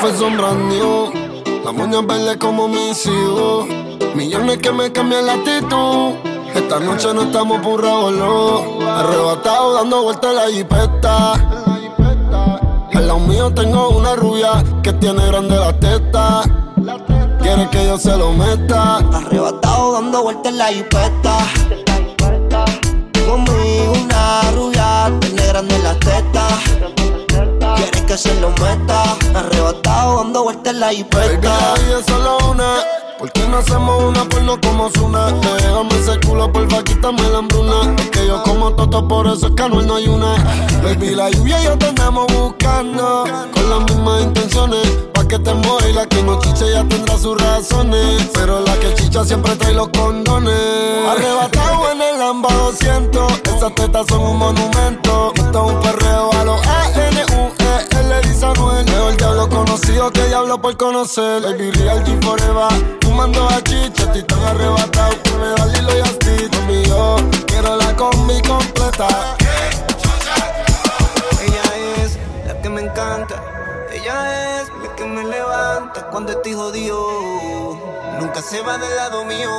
fue son brand new. La moña verde como mis hijos. Millones que me cambian la actitud. Esta noche no estamos burrados, no. Arrebatado dando vueltas la jipeta. Al lado mío tengo una rubia que tiene grande la teta. Quiere que yo se lo meta. Arrebatado dando vueltas la jipeta. Conmigo una rubia tiene grande la teta que se lo meta. Arrebatado dando vueltas en la hipeta. Y solo una. ¿Por qué no hacemos una pues porno como Zuna? Déjame ese culo, porfa, quítame la hambruna. Es que yo como toto, por eso es que no hay una. Baby, la lluvia y yo te buscando. Con las mismas intenciones. Pa' que te muera y la que no chiche ya tendrá sus razones. Pero la que chicha siempre trae los condones. Arrebatado en el Lamba 200 Esas tetas son un monumento. Esto es un perreo a los Manuel. Mejor diablo conocido que diablo por conocer. Baby real G forever. Fumando a chicha, tan arrebatado que me da Lilo y Asti. Mami, yo quiero la combi completa. Ella es la que me encanta. Ella es la que me levanta cuando estoy jodido. Nunca se va del lado mío.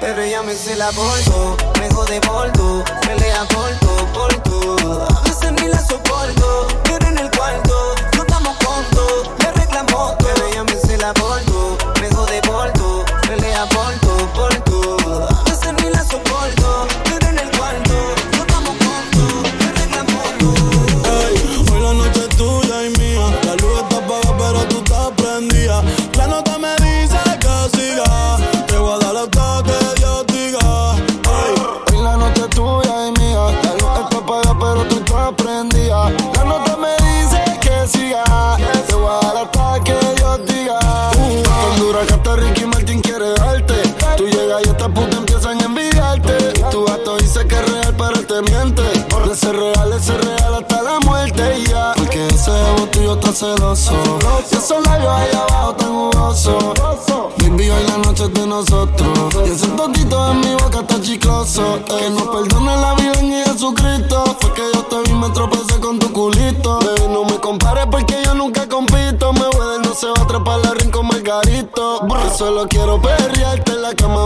Pero ella me se la volto, me jode volto, pelea corto, corto. A veces ni la soporto, cuarto, nos damos con le reclamó todo, ella me se la volto. Solo quiero perrearte en la cama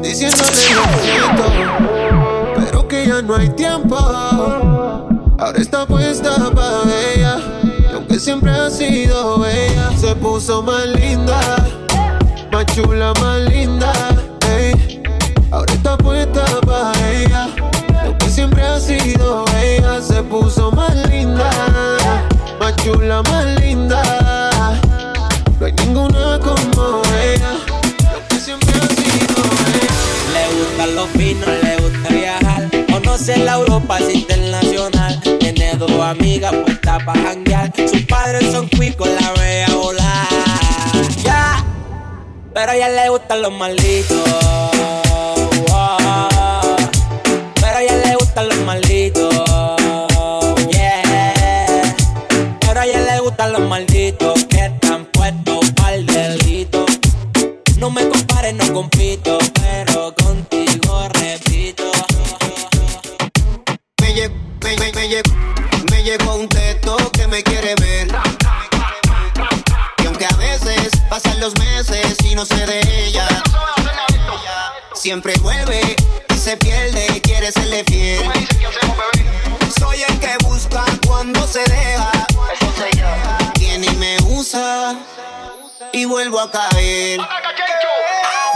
diciéndole lo pero que ya no hay tiempo. Ahora está puesta pa' ella, y aunque siempre ha sido bella, se puso más linda, más chula, la Europa, es internacional. Tiene dos amigas puestas para janguear. Sus padres son cuicos, la ve a volar. Ya, pero a ella le gustan los malditos. Pero a ella le gustan los malditos. Yeah, pero a ella le gustan los malditos que están puestos pa'l delito. No me compares, no compito, los meses y no sé de ella, siempre vuelve y se pierde y quiere serle fiel. Soy el que busca cuando se deja. Viene y me usa y vuelvo a caer.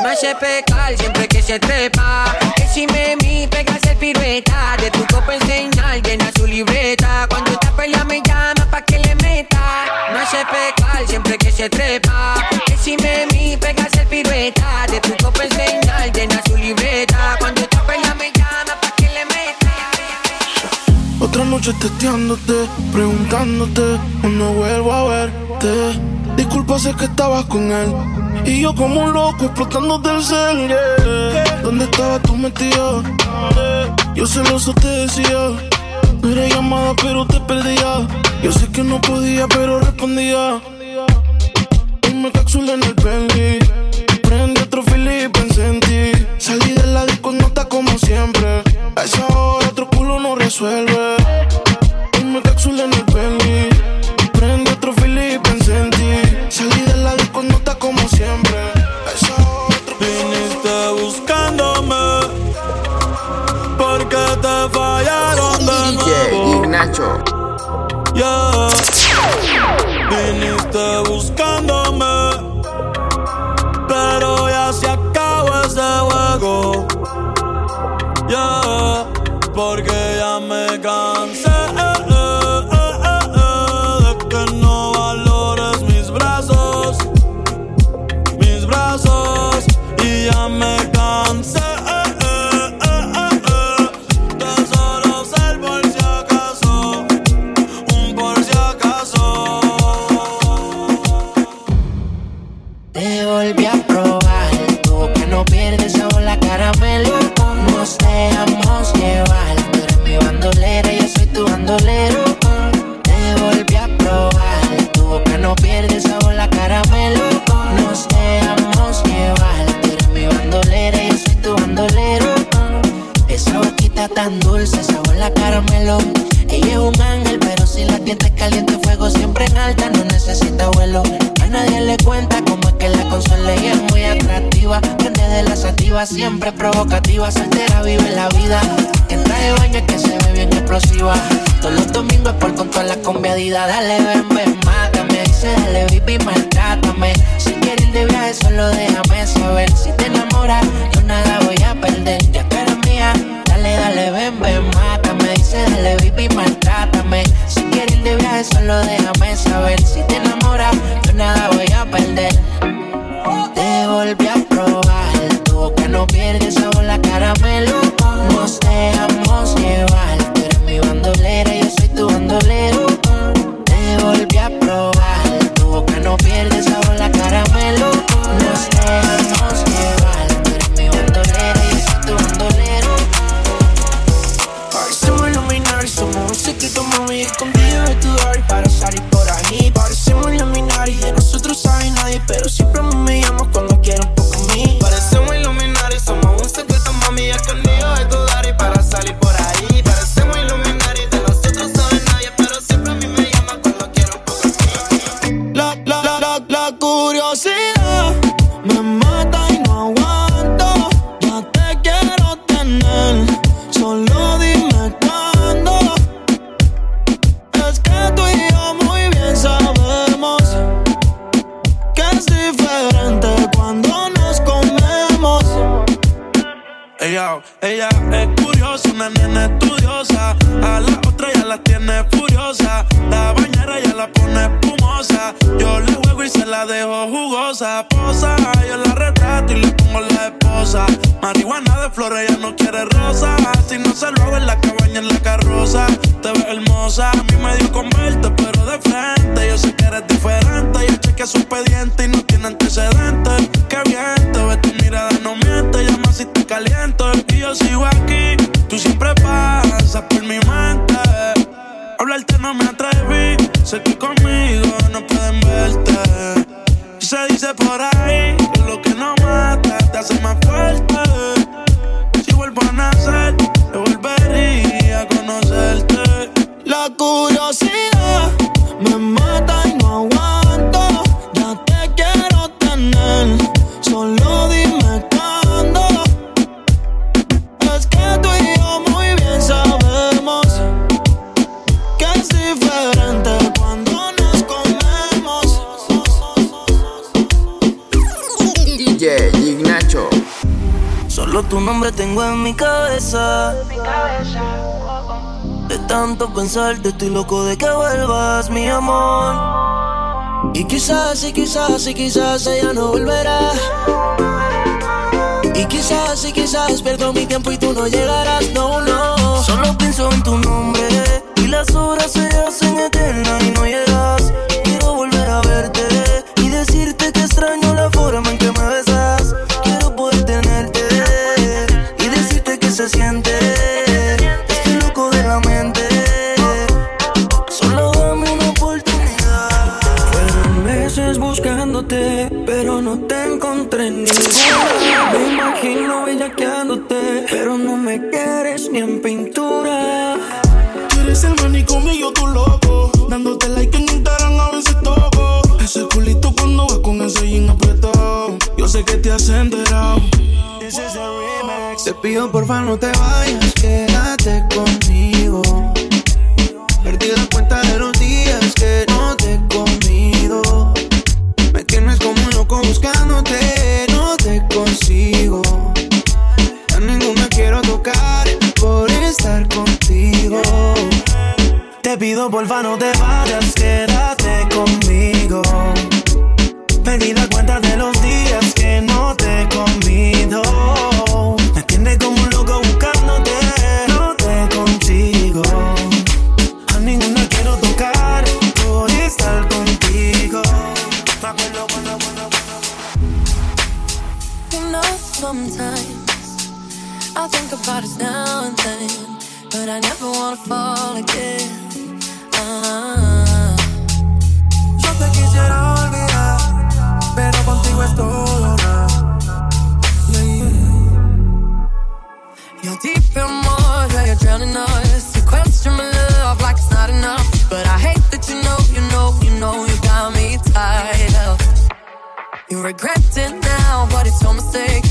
Me hace pecar siempre que se trepa. Que si me mi pega el pirueta. De tu copa enseñar, llena su libreta. Cuando esta pelea me llama pa' que le. Me hace pecar siempre que se trepa. Que si me mi pega el pirueta. De tu copa enseñar, llena su libreta. Cuando esta pelea me llama pa' que le meta. Otra noche testeándote, preguntándote, no vuelvo a verte. Disculpa, sé que estabas con él. Y yo como un loco explotándote el cel. ¿Dónde estabas tú metido? Yo celoso te decía. Era llamada, pero te perdía. Yo sé que no podía, pero respondía. Dime cápsula en el Bentley. Prendí otro fili y pensé en ti. Salí de la disco, no está como siempre. A esa hora otro culo no resuelve. Dime cápsula en el Bentley. Ignacio. Yeah. Viniste buscándome, pero ya se acabó ese juego. Yeah, porque ya me cansé tengo en mi cabeza. De tanto pensarte, estoy loco de que vuelvas, mi amor. Y quizás, y quizás, y quizás ella no volverá. Y quizás, y quizás pierdo mi tiempo y tú no llegarás, no, no. Solo pienso en tu nombre y las horas se hacen eternas y no llegarás. pido porfa no te vayas, quédate conmigo. parties now and then, but I never wanna fall again. Ah. Yo te quisiera olvidar, pero contigo es todo nada. Yeah, yeah. You're deep in water, you're drowning us. You question my love like it's not enough, but I hate that you know, you know, you know, you got me tied up. You regret it now, but it's your mistake.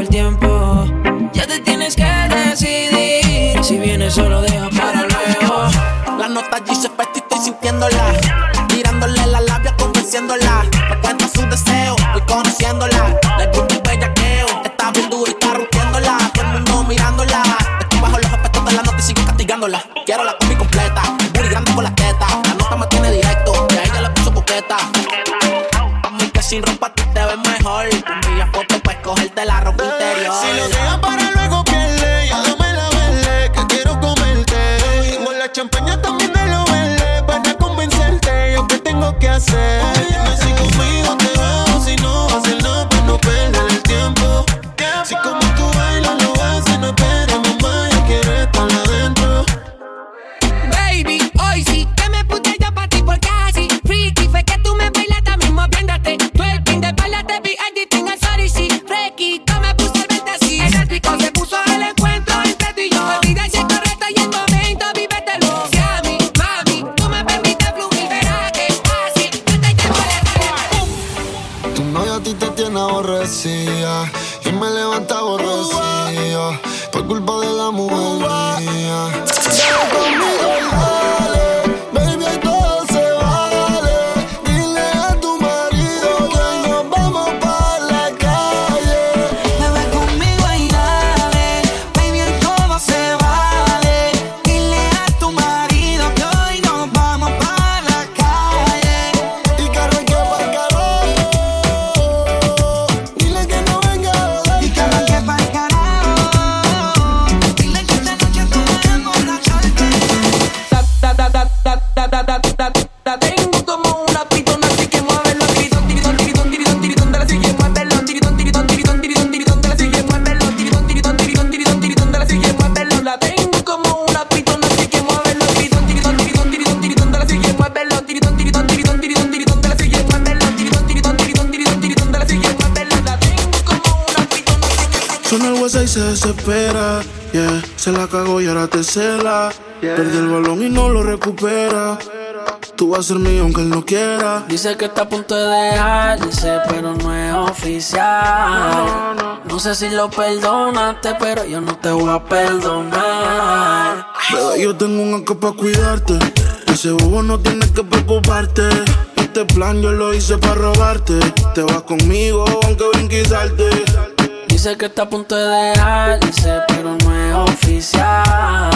el tiempo. Ya te tienes que decidir. Si vienes solo deja para luego. La nota allí se está y estoy sintiéndola. Tirándole la labia, convenciéndola Se la cagó y ahora te cela. Yeah. Perdí el balón y no lo recupera. Tú vas a ser mío aunque él no quiera. Dice que está a punto de dejar, dice, pero no es oficial. No, no, no. no sé si lo perdonaste, pero yo no te voy a perdonar. Pero yo tengo un acá para cuidarte. Ese bobo no tienes que preocuparte. Este plan yo lo hice para robarte. Te vas conmigo, aunque ven quitarte Dice que está a punto de dejarse, pero no es oficial.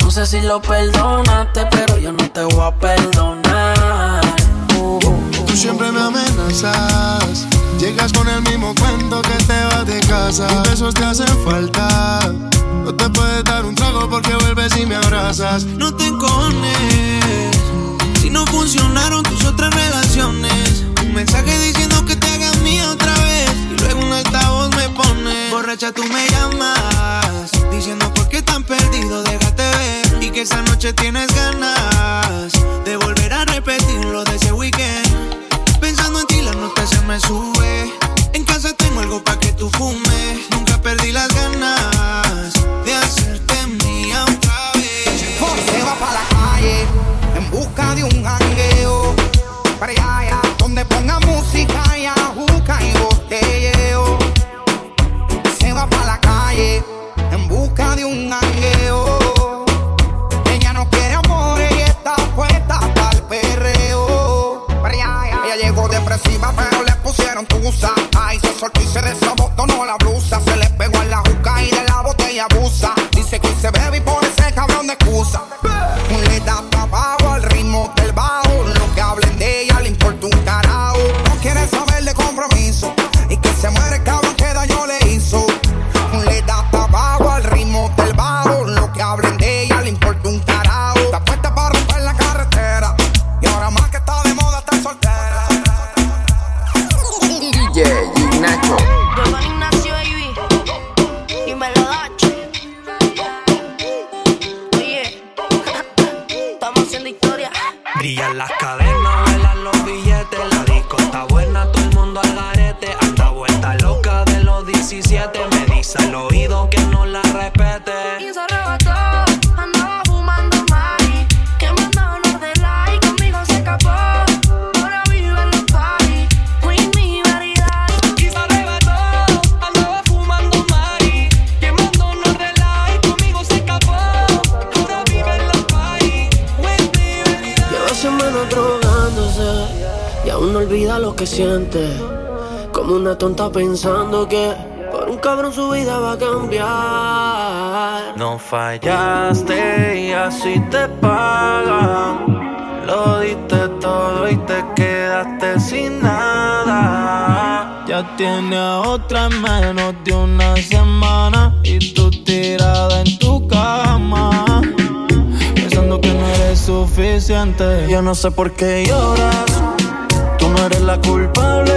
No sé si lo perdonaste, pero yo no te voy a perdonar. Tú siempre me amenazas. Llegas con el mismo cuento que te vas de casa. Tus besos te hacen falta. No te puedes dar un trago porque vuelves y me abrazas. No te encones. Si no funcionaron tus otras relaciones. Un mensaje diciendo Borracha tú me llamas, diciendo por qué tan perdido, déjate ver. Y que esa noche tienes ganas de volver a repetir lo de ese weekend. Pensando en ti la nota se me sube. En casa tengo algo pa' que tú fumes. Nunca perdí las ganas de hacerte mía otra vez. se va pa' la calle en busca de un jangueo. Para allá, donde ponga música y ajuca y. Tiene a otra en menos de una semana y tú tirada en tu cama. Pensando que no eres suficiente. Yo no sé por qué lloras. Tú no eres la culpable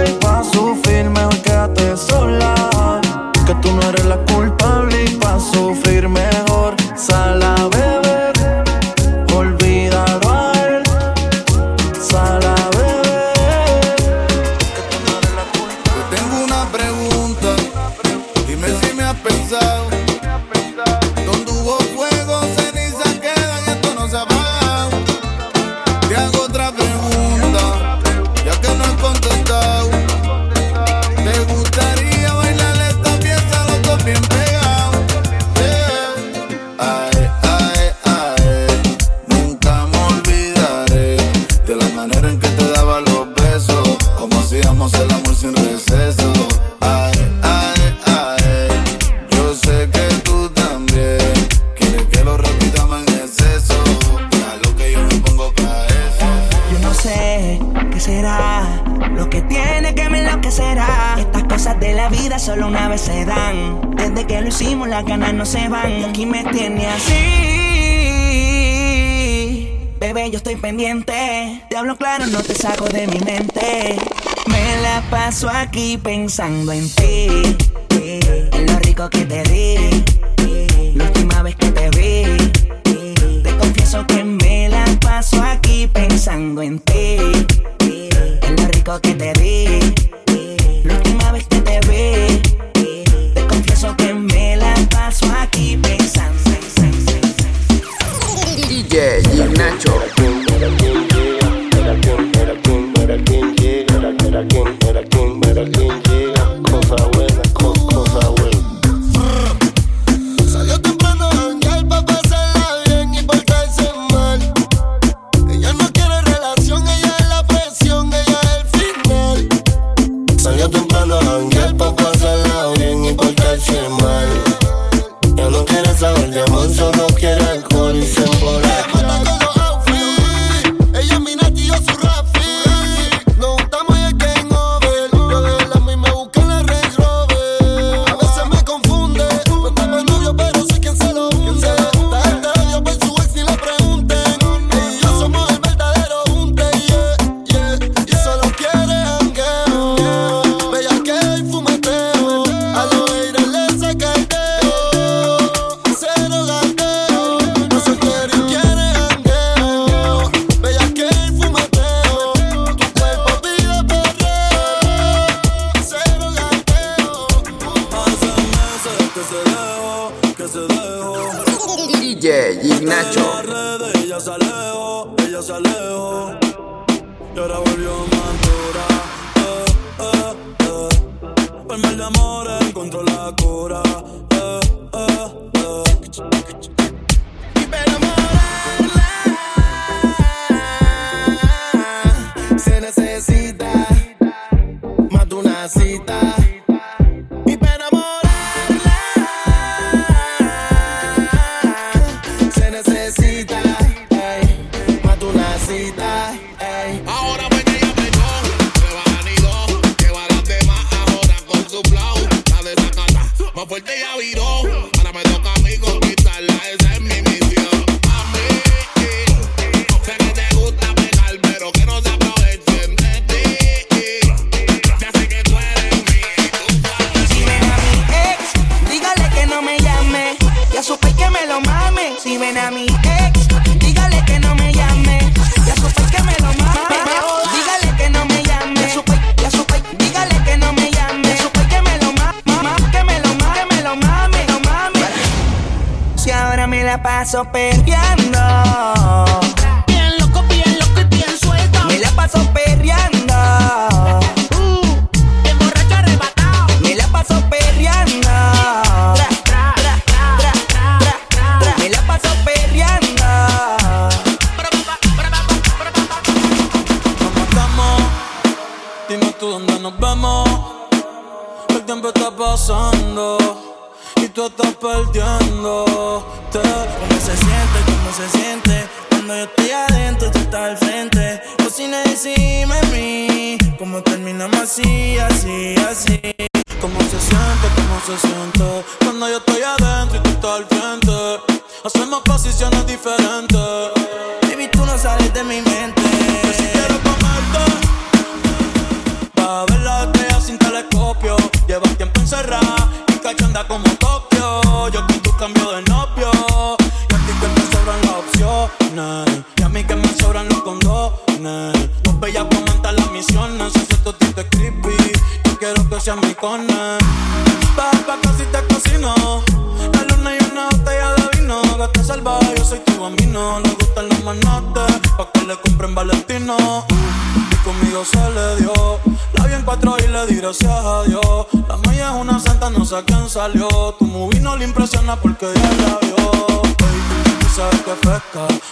Não bad.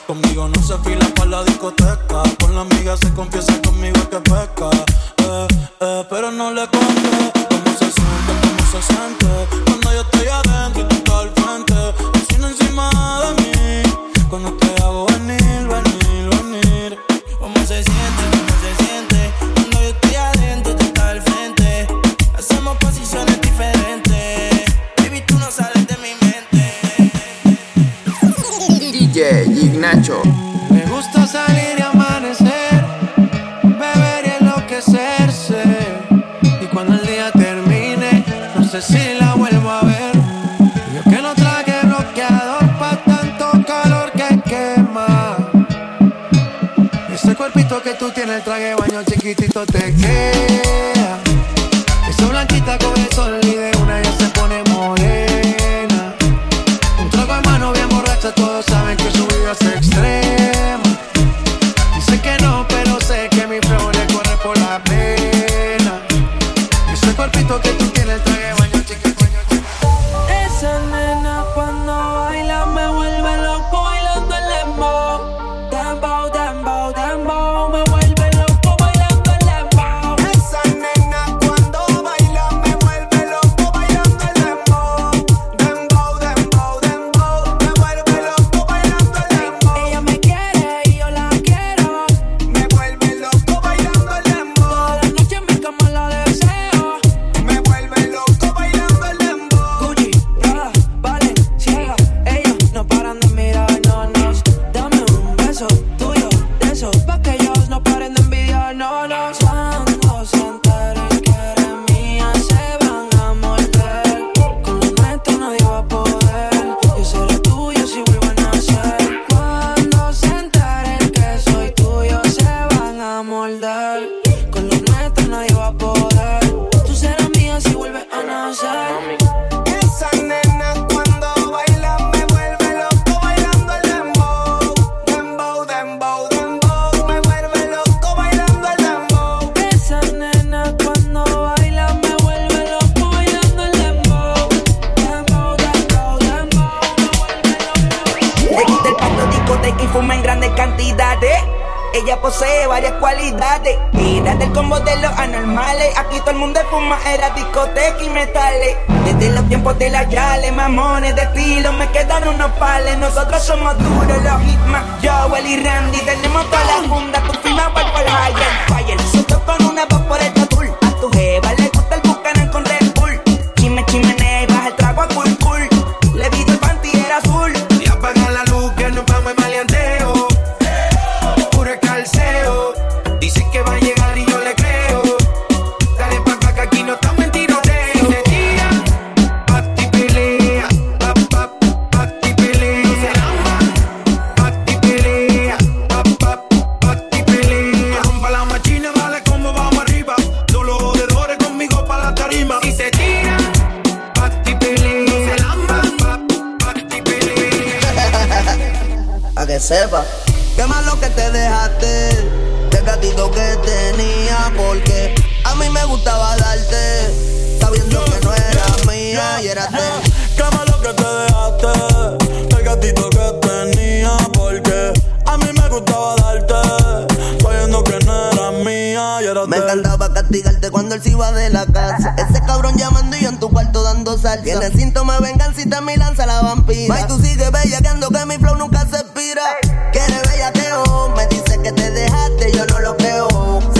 Conmigo no se fila para la discoteca. Con la amiga se confiesa conmigo que pesca. Eh, eh, pero no le conté cómo se siente, cómo se siente. Cuando yo estoy adentro y tú estás al frente. Encima encima de mí. Cuando te hago Ignacho. Me gusta salir y amanecer, beber y enloquecerse. Y cuando el día termine, no sé si la vuelvo a ver. Yo que no traje bloqueador pa' tanto calor que quema. Ese cuerpito que tú tienes, el traje baño chiquitito te queda. Esa blanquita con castigarte cuando él se iba de la casa. Ese cabrón llamando y yo en tu cuarto dando sal. Tiene síntomas de venganza y te mi lanza la vampira. May, tú sigues bellaqueando que mi flow nunca se expira. Quiere bellaqueo, oh. me dice que te dejaste, yo no lo creo.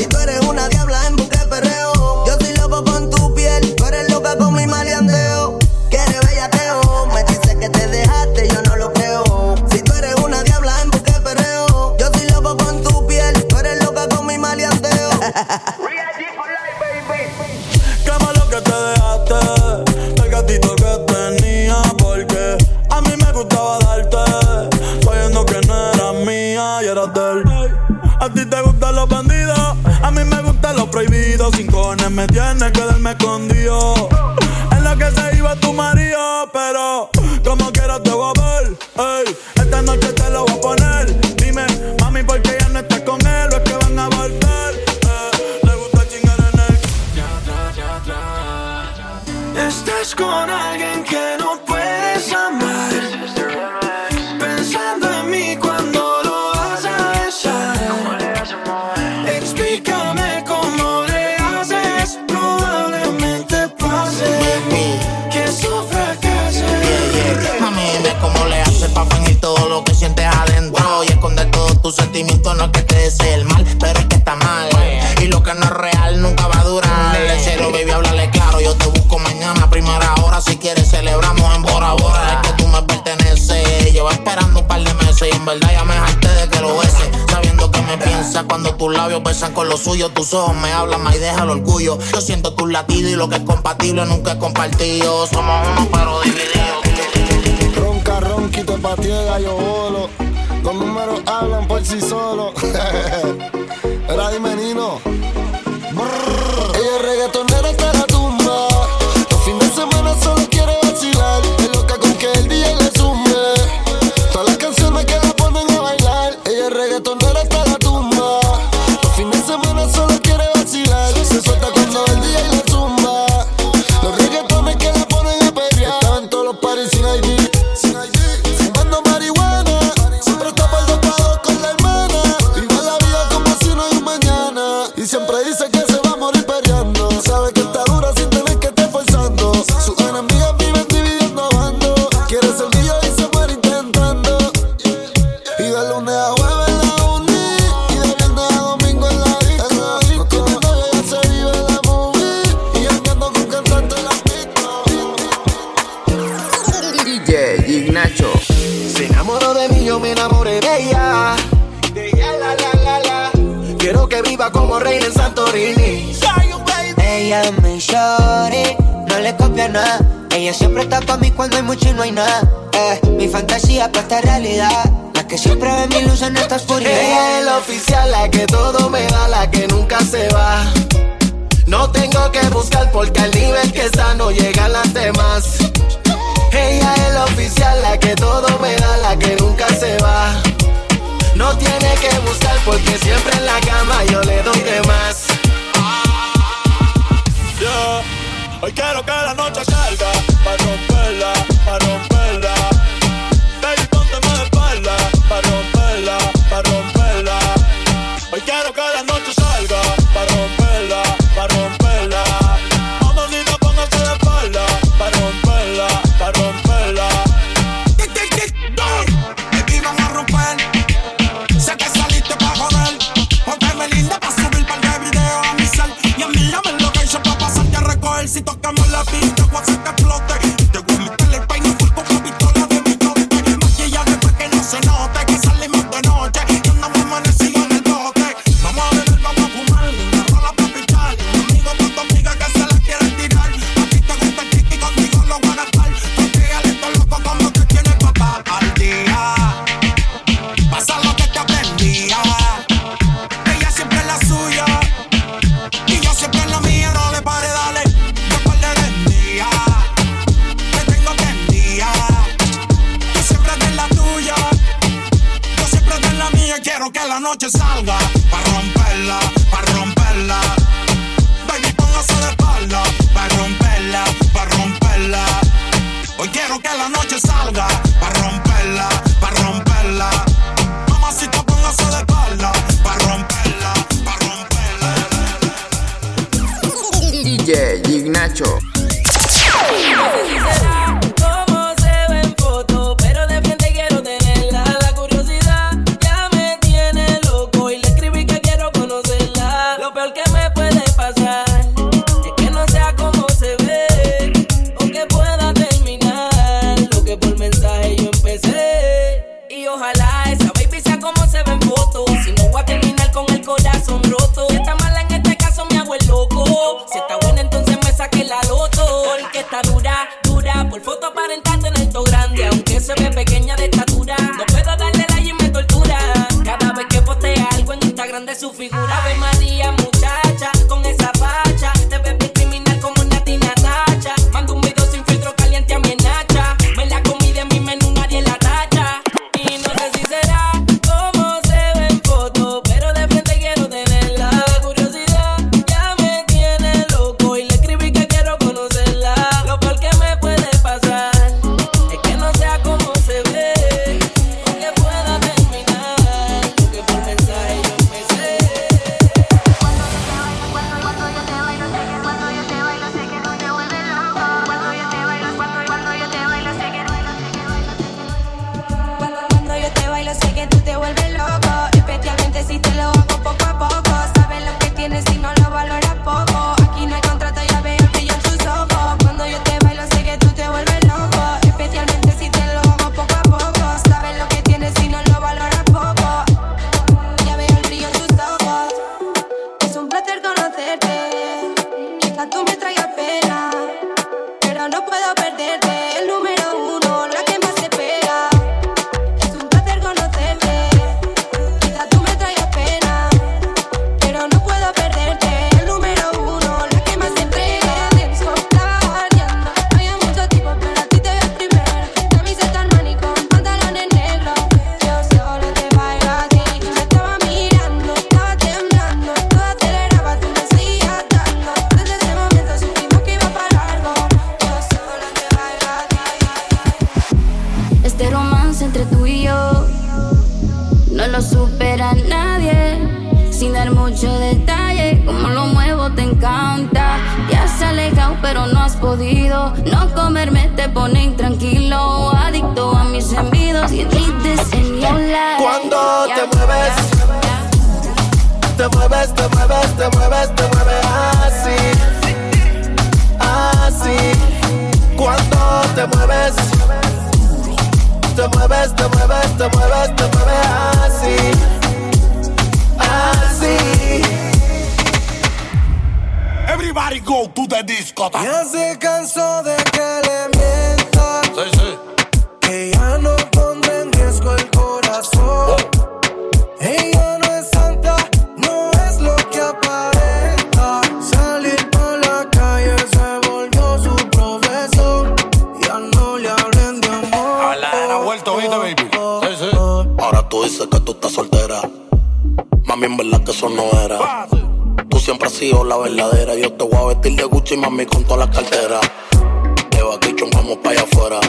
con los suyos, tus ojos me hablan más y deja el orgullo. Yo siento tus latidos y lo que es compatible nunca es compartido. Somos uno pero divididos. Ronca, ronquito, patiega, yo bolo. Los números hablan por sí solos. Era de menino. pa' mí cuando hay mucho y no hay nada. Eh, mi fantasía para esta realidad. La que siempre ve mi luz en esta oscuridad. Ella es la oficial, la que todo me da, la que nunca se va. No tengo que buscar porque al nivel que está no llegan las demás. Ella es la oficial, la que todo me da, la que nunca se va. No tiene que buscar porque siempre en la cama yo le doy de más. Yeah. Hoy quiero que la noche salga pa' romperla. Pero no has podido. No comerme te pone intranquilo. Adicto a mis envidos y te señalar. Cuando te mueves, te mueves, te mueves, te mueves, te mueves así, así. Cuando te mueves, te mueves, te mueves, te mueves, te mueves así, así. Everybody go to the disco. Ya se cansó de que le mientas. Que ya no pondrá en riesgo el corazón. Ella no es santa, no es lo que aparenta. Salir por la calle se volvió su profesión. Ya no le hablen de amor. ha vuelto, ¿viste, baby? Ahora tú dices que tú estás soltera. Mami, en verdad que eso no era. Siempre has sido la verdadera. Yo te voy a vestir de Gucci, mami, con todas las carteras. De vaquichón vamos para allá afuera.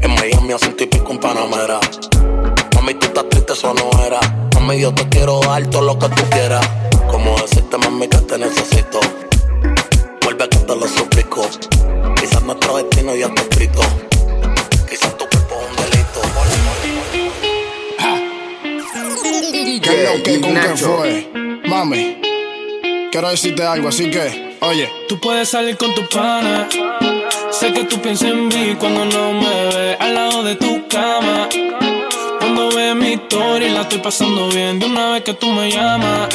En Miami hace un típico en Panamera. Mami, tú estás triste, eso no era. Mami, yo te quiero dar todo lo que tú quieras. Como decirte, mami, que te necesito. Vuelve que te lo suplico. Quizás nuestro destino ya está escrito. Quizás tu cuerpo es un delito. ¿Qué es lo que con qué fue? Mami, quiero decirte algo, así que, oye. Tú puedes salir con tu pana. Sé que tú piensas en mí cuando no me ves al lado de tu cama. Cuando ves mi historia y la estoy pasando bien de una vez que tú me llamas.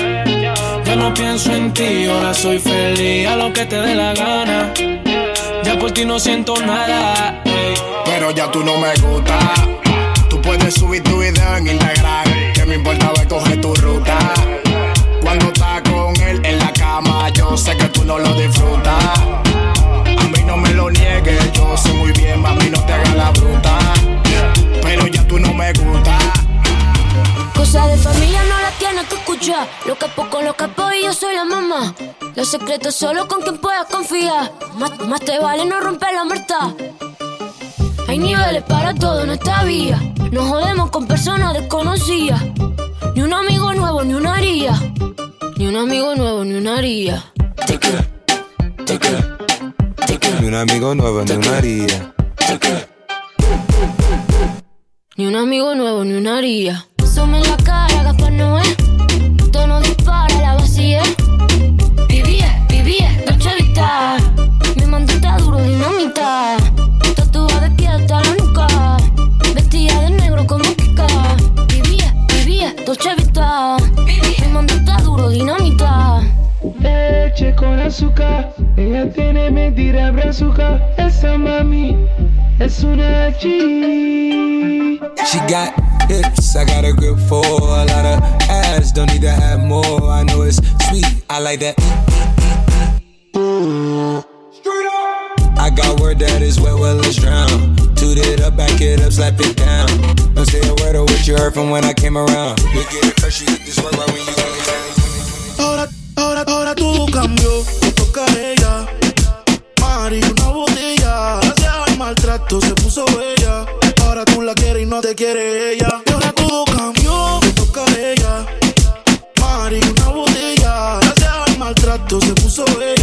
Ya no pienso en ti, ahora soy feliz a lo que te dé la gana. Ya por ti no siento nada. ey. Pero ya tú no me gustas. Tú puedes subir tu video en Instagram. Lo capo con lo capo y yo soy la mamá. Los secretos solo con quien puedas confiar. Más, más te vale no romper la muerta. Hay niveles para todo en esta vía. No jodemos con personas desconocidas. Ni un amigo nuevo, ni una haría. Ni un amigo nuevo, ni una haría. Ni un amigo nuevo, ni una haría. Ni un amigo nuevo, ni una haría. Some en la cara, Gaspar Noé. Tono dispara, la vacía. Vivía, vivía, Dolce Vita. Mi mandita duro, dinamita. Tatuada de pie hasta la nuca. Vestida de negro como Kika. Vivía, vivía, Dolce Vita. Mi mandita duro, dinamita. Leche con azúcar, ella tiene mentira brazuca. Esa mami es una G. She got hips, I got a grip for a lot of ass. Don't need to have more. I know it's sweet, I like that. Straight up. I got word that is wet, well, let's drown. Toot it up, back it up, slap it down. Don't say a word of what you heard from when I came around. You get it fresh, you get this work right when you Ahora, ahora, ahora todo cambió, toca ella. Mari, una botella. Maltrato se puso bella. Ahora tú la quieres y no te quiere ella. Y ahora todo cambió, toca a ella. Mari, una botella. Gracias al maltrato se puso bella.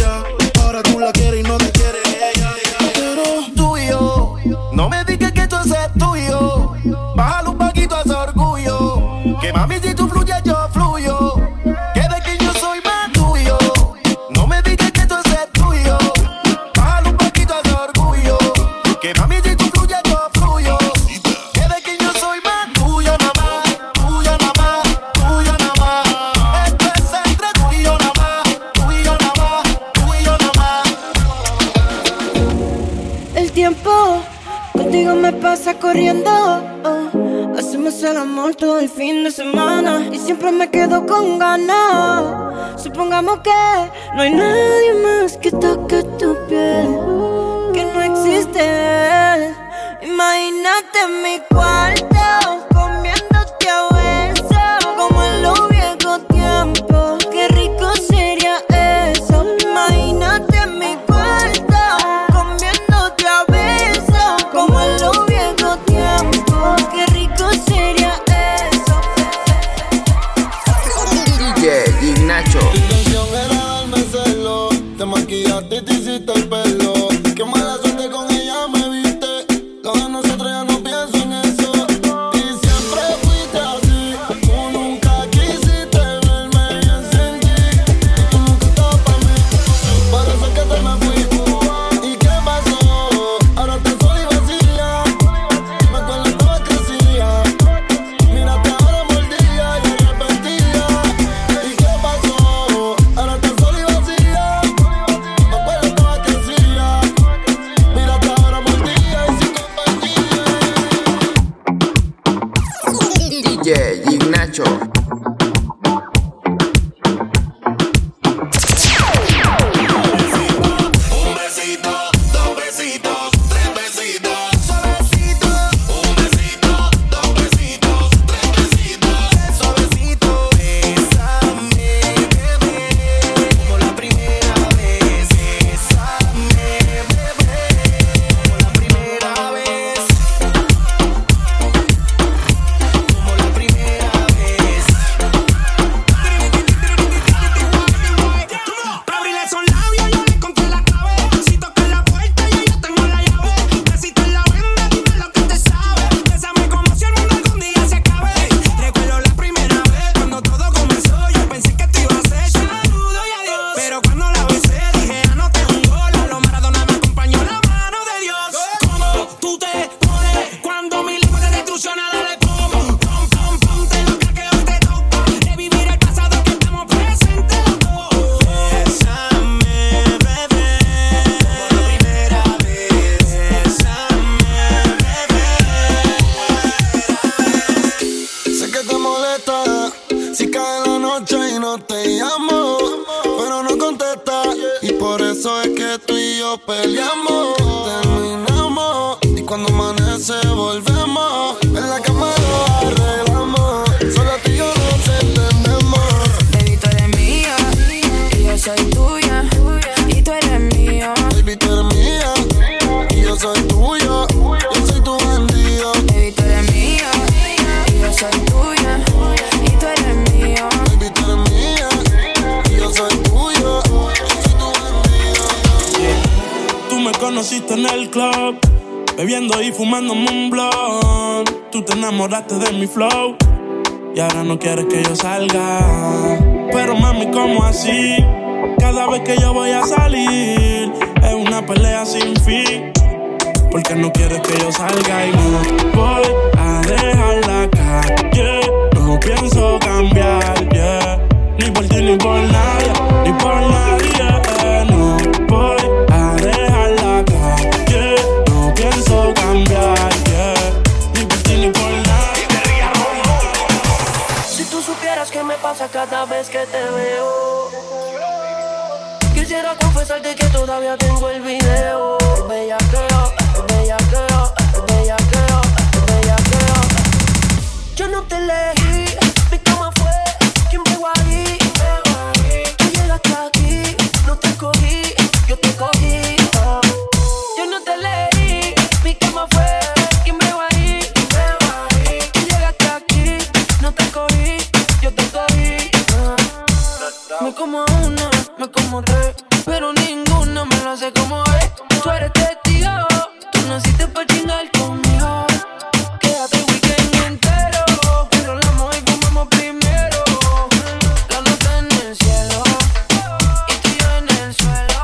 Siempre me quedo con ganas. Supongamos que no hay nadie más DJ Ignacho. Conociste en el club, bebiendo y fumando un blunt. Tú te enamoraste de mi flow y ahora no quieres que yo salga. Pero mami, ¿cómo así? Cada vez que yo voy a salir es una pelea sin fin. Porque no quieres que yo salga y no voy a dejar la calle. No pienso cambiar, yeah. Ni por ti ni por nadie, ni por nadie. Supieras qué me pasa cada vez que te veo. Quisiera confesarte que todavía tengo el video. Bellaqueo, bellaqueo, bellaqueo, bellaqueo. Yo no te elegí, como es. Tú eres testigo, tú naciste pa' chingar conmigo. Quédate el weekend entero, enrolamos y fumamos primero. La nota en el cielo, y tú y yo en el suelo.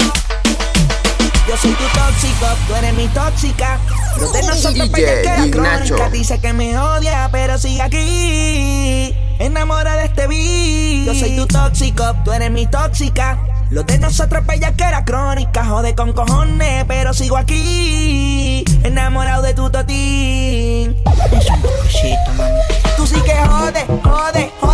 Yo soy tu tóxico, tú eres mi tóxica. Los de nosotros Ignacio. crónica. Dice que me odia, pero sigue aquí. Enamora de este beat. Yo soy tu tóxico, tú eres mi tóxica. Los de nosotros bellaquera crónica. Jode con cojones, pero sigo aquí. Enamorado de tu totín. Es un mami. Tú sí que jode, jode, jode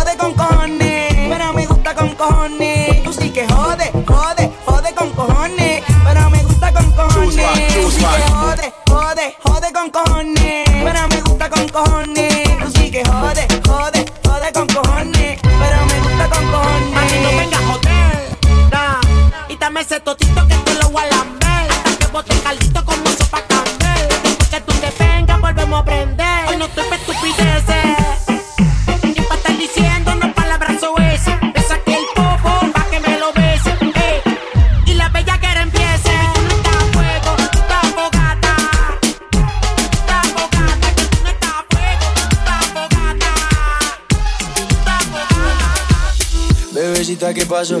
Bebecita, ¿qué pasó?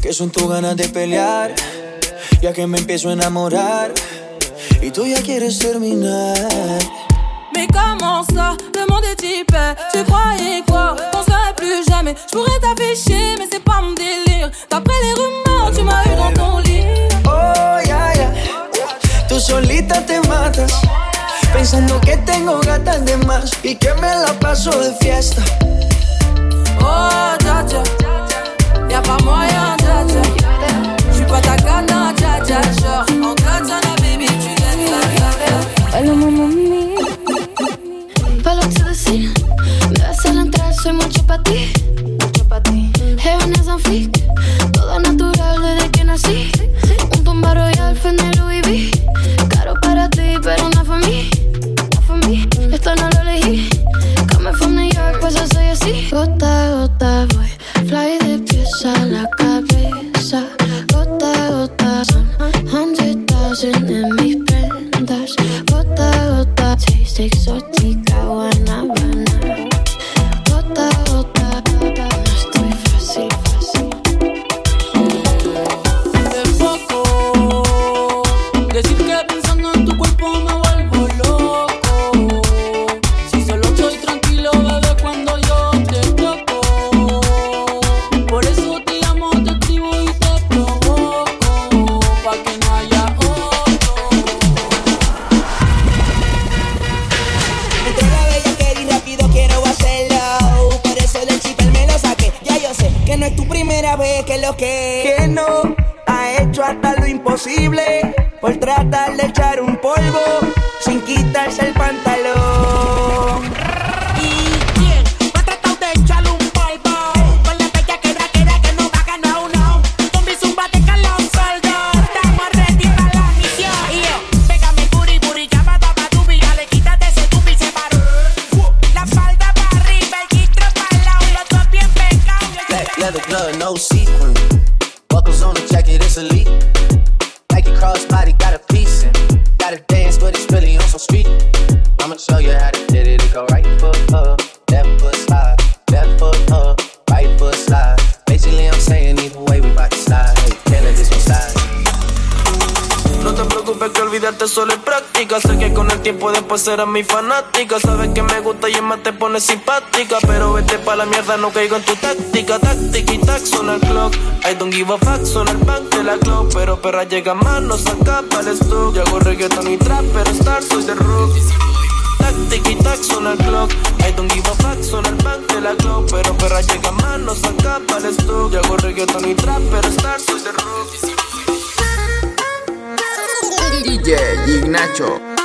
Que son tus ganas de pelear, ya que me empiezo a enamorar y tú ya quieres terminar. Mais comment ça, le monde est hyper Tu croyais quoi, qu'on serait plus jamais Je pourrais t'afficher, mais c'est pas mon délire D'après les rumeurs, tu m'as eu dans ton lit Oh, ya, ya. Tú solita te matas. Pensando que tengo gatas de más y que me la paso de fiesta. Oh, dja dja Y'a pas moyen, dja dja J'suis pas ta cata, dja dja Genre, en katana, baby, tu laisses la Hola mamá mía, palo to the scene. Me vas a la entrada, soy mucho pa' ti. Mis prendas. Gota a gota, taste exótica, guanabana. simpática, pero vete pa' la mierda, no caigo en tu táctica, táctica y tac, son al clock. I don't give a fuck, son al bank de la clock, pero perra llega más, no saca el stock. Yo hago reggaeton y trap, pero star soy de rock. Táctica y tac, son al clock. I don't give a fuck, son al bank de la clock, pero perra llega más, no saca el stock. Yo hago reggaeton y trap, pero star soy de rock. DJ Ignacio.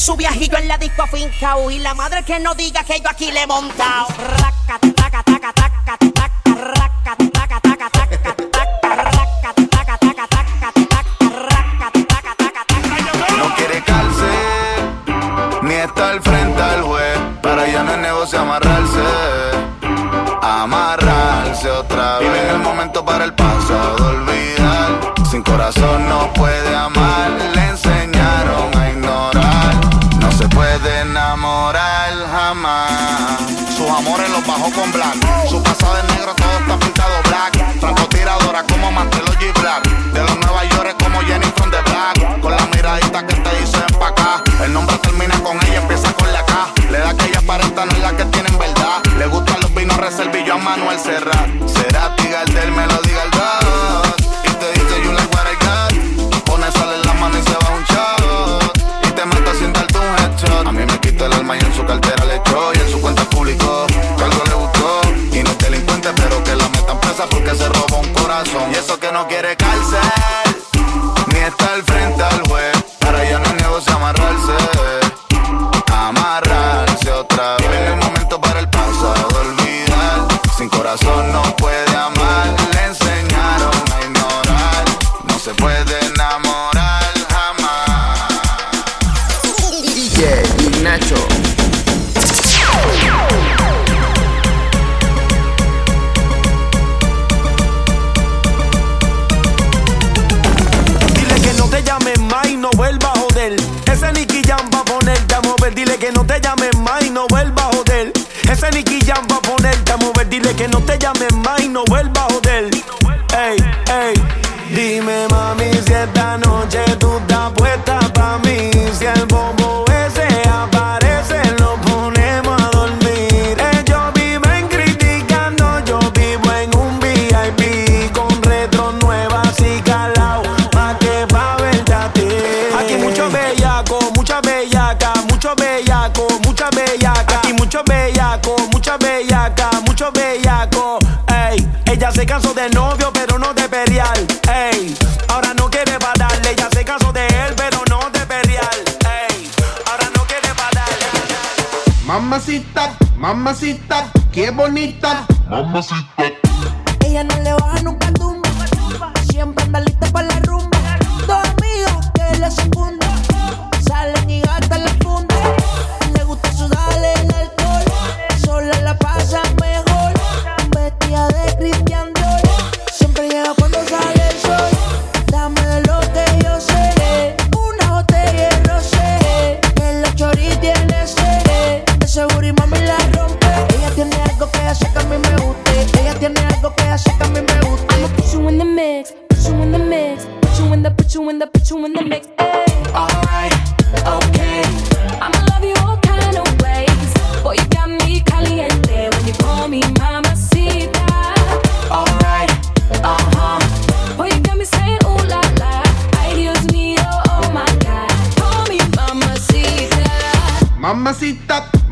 su viajillo en la disco afincao. Y la madre que no diga que yo aquí le he montado. vuelva a joder. Ese Nicky Jam va a ponerte a mover, dile que no te llames más y no vuelva a joder. Ese Nicky Jam va a ponerte a mover, dile que no te llames más y no vuelva a joder. Ey, ey, dime mami si esta noche tú te caso de novio, pero no de pelear. Ey, ahora no quiere darle Ya se caso de él, pero no de pelear. Ey, ahora no quiere darle Mamacita, mamacita, qué bonita. Mamacita.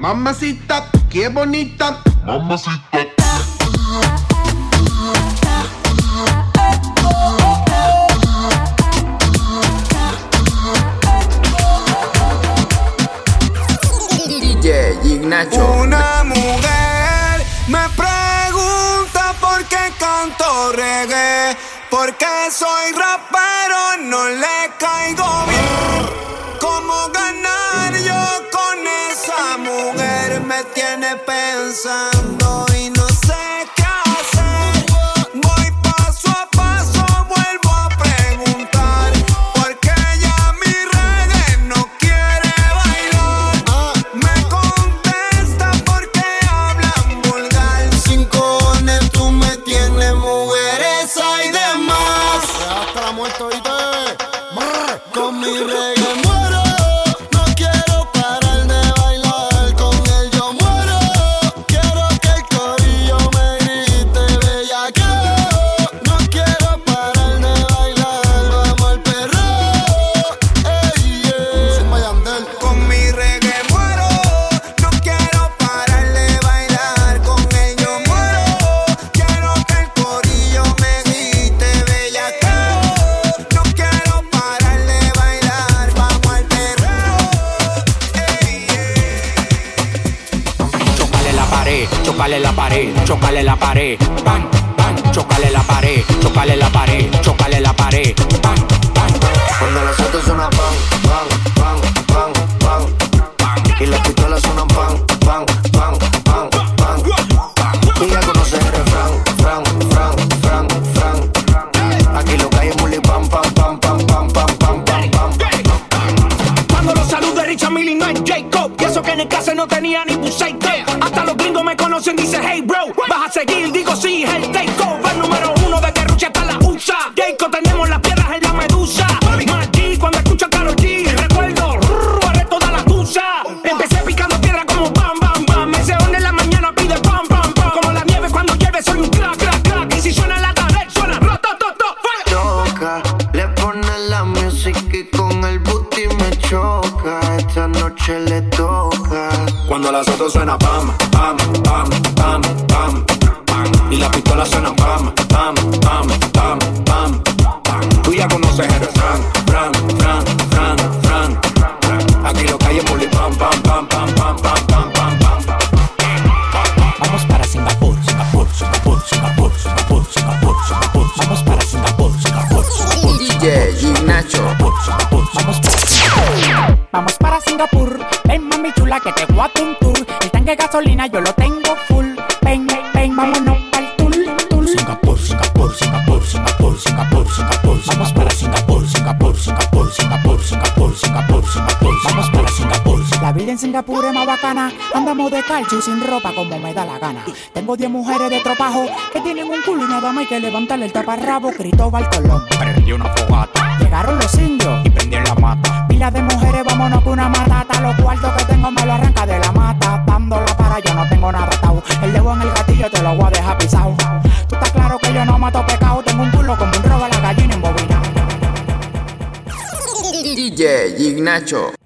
Mamacita, qué bonita. Mamacita. DJ Ignacio. Una mujer me pregunta por qué canto reggae, porque soy rapero, no le caigo bien. Como me tienes pensando. no tenía ni buceito. Hasta los gringos me conocen, dice hey bro. Vas a seguir, digo sí, el take gasolina, yo lo tengo full. Ven, ven, vámonos al tul, tul. Singapur, Singapur, Singapur, Singapur, Singapur, Singapur. Vamos para Singapur, Singapur, Singapur, Singapur, Singapur, Singapur, Singapur. Vamos para Singapur. La vida en Singapur es más bacana. Andamos de calcio sin ropa como me da la gana. Tengo 10 mujeres de tropajo que tienen un culo y nada más hay que levantarle el taparrabo. Cristóbal Colón. Prendí una foto Nacho.